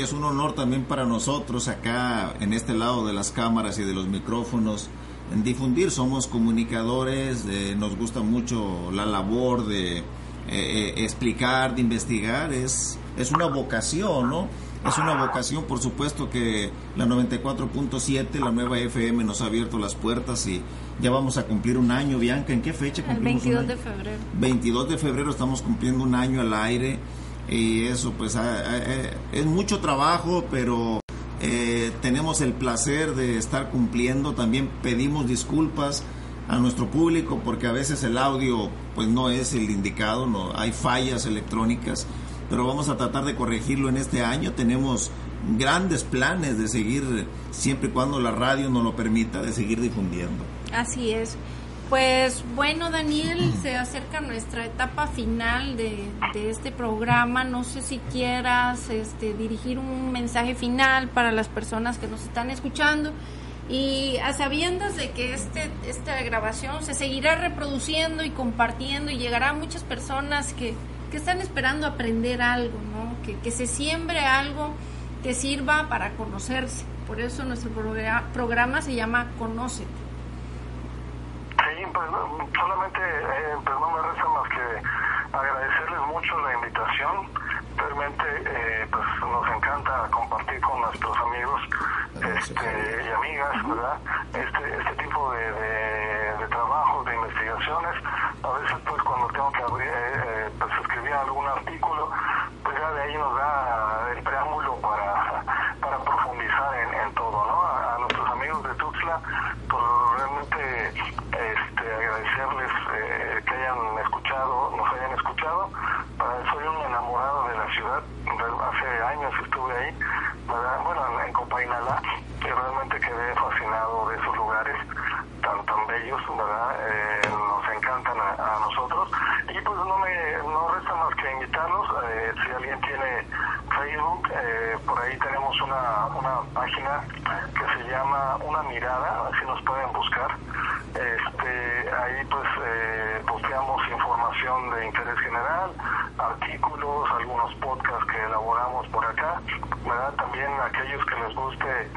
es un
honor también para nosotros acá en este lado de las cámaras y de los micrófonos en difundir. Somos comunicadores, eh, nos gusta mucho la labor de eh, eh, explicar, de investigar. Es, es una vocación, ¿no? Es una vocación, por supuesto que la 94.7, la nueva FM, nos ha abierto las puertas y ya vamos a cumplir un año. Bianca, ¿en qué fecha
cumplimos? El 22 de febrero.
22 de febrero estamos cumpliendo un año al aire y eso pues es mucho trabajo, pero eh, tenemos el placer de estar cumpliendo. También pedimos disculpas a nuestro público porque a veces el audio pues no es el indicado, no hay fallas electrónicas, pero vamos a tratar de corregirlo en este año. Tenemos grandes planes de seguir siempre y cuando la radio nos lo permita de seguir difundiendo.
Así es. Pues bueno, Daniel, se acerca nuestra etapa final de, este programa. No sé si quieras este, dirigir un mensaje final para las personas que nos están escuchando. Y a sabiendas de que este, esta grabación se seguirá reproduciendo y compartiendo y llegará a muchas personas que, están esperando aprender algo, ¿no? que, que se siembre algo que sirva para conocerse. Por eso nuestro programa se llama Conócete.
Sí, pues solamente eh, pues no me resta más que agradecerles mucho la invitación. Realmente eh, pues nos encanta compartir con nuestros amigos este, y amigas, ¿verdad? Este, este tipo de, de, trabajos, de investigaciones. A veces pues cuando tengo que abrir, eh, pues escribir algún artículo, pues ya de ahí nos da el preámbulo para, para profundizar en, en todo, ¿no? A, a nuestros amigos de Tuxtla, pues realmente este, agradecerles eh, que hayan escuchado, nos hayan escuchado. soy un enamorado de la ciudad, hace años estuve ahí, bueno, en Copainala, y realmente quedé fascinado de esos lugares tan tan bellos, ¿verdad? Eh, nos encantan a, nosotros. Y pues no me no resta más que invitarlos, eh, si alguien tiene Facebook, por ahí tenemos una, una página que se llama Una Mirada, así nos pueden buscar. Este, ahí pues eh, posteamos información de interés general, artículos, algunos podcasts que elaboramos por acá, ¿verdad? También aquellos que les guste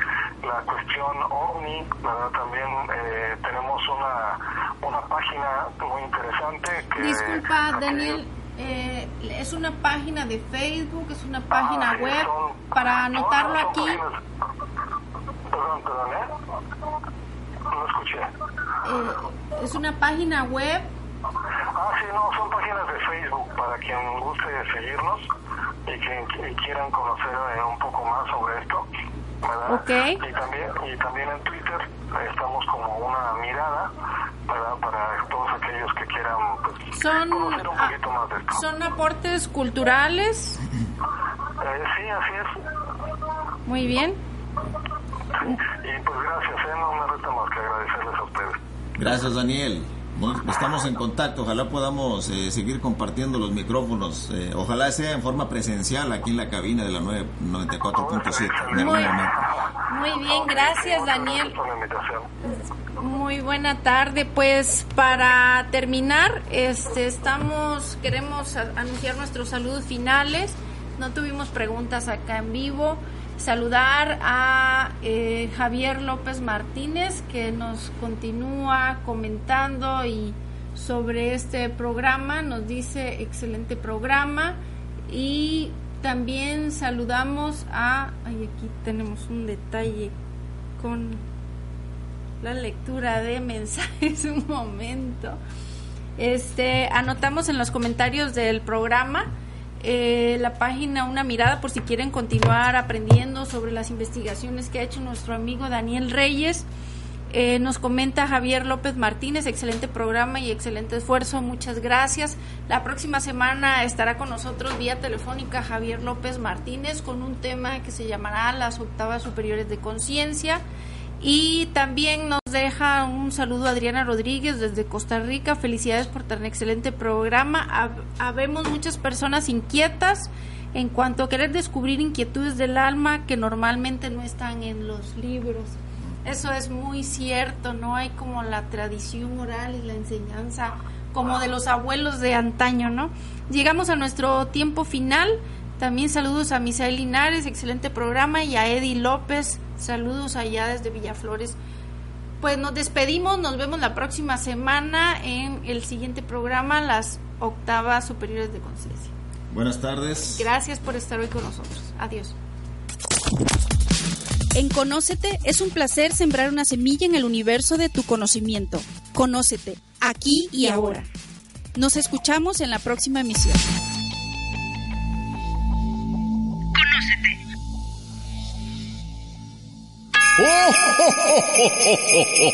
la cuestión OVNI, ¿verdad? También eh, tenemos una, una página muy interesante que...
Disculpa, Daniel, eh, es una página de Facebook, es una página
Ah,
web, para anotarlo aquí.
Perdón, perdón, ¿eh? No escuché.
Eh, es una página web.
Ah, sí, no, son páginas de Facebook para quien guste seguirnos y que quieran conocer eh, un poco más sobre esto, ¿verdad?
Ok.
Y también, y también en Twitter estamos como una mirada, ¿verdad? Para todos aquellos que quieran pues,
Son,
conocer un
ah,
poquito más de esto.
Son aportes culturales.
Eh, sí, así es.
Muy bien.
Y pues gracias, ¿eh? No me resta más que agradecerles a ustedes.
Gracias, Daniel. Estamos en contacto, ojalá podamos eh, seguir compartiendo los micrófonos, eh, ojalá sea en forma presencial aquí en la cabina de la 9- 94.7. en algún
Muy-
momento.
Muy bien, gracias Daniel. Muy buena tarde. Pues para terminar, este, estamos queremos anunciar nuestros saludos finales. No tuvimos preguntas acá en vivo. Saludar a eh, Javier López Martínez que nos continúa comentando y sobre este programa nos dice excelente programa y también saludamos a ay, aquí tenemos un detalle con la lectura de mensajes un momento. Este, anotamos en los comentarios del programa eh, la página Una Mirada por si quieren continuar aprendiendo sobre las investigaciones que ha hecho nuestro amigo Daniel Reyes. Eh, nos comenta Javier López Martínez, excelente programa y excelente esfuerzo, muchas gracias. La próxima semana estará con nosotros vía telefónica Javier López Martínez con un tema que se llamará las octavas superiores de conciencia. Y también nos deja un saludo Adriana Rodríguez desde Costa Rica. Felicidades por tan excelente programa. Hab- Habemos muchas personas inquietas en cuanto a querer descubrir inquietudes del alma que normalmente no están en los libros. Eso es muy cierto, no hay como la tradición oral y la enseñanza como de los abuelos de antaño, ¿no? Llegamos a nuestro tiempo final. También saludos a Misael Linares, excelente programa, y a Eddie López, saludos allá desde Villaflores. Pues nos despedimos, nos vemos la próxima semana en el siguiente programa, las octavas superiores de conciencia.
Buenas tardes.
Gracias por estar hoy con nosotros. Adiós.
En Conócete es un placer sembrar una semilla en el universo de tu conocimiento. Conócete, aquí y ahora. Nos escuchamos en la próxima emisión.
Oh, ho, ho, ho, ho, ho.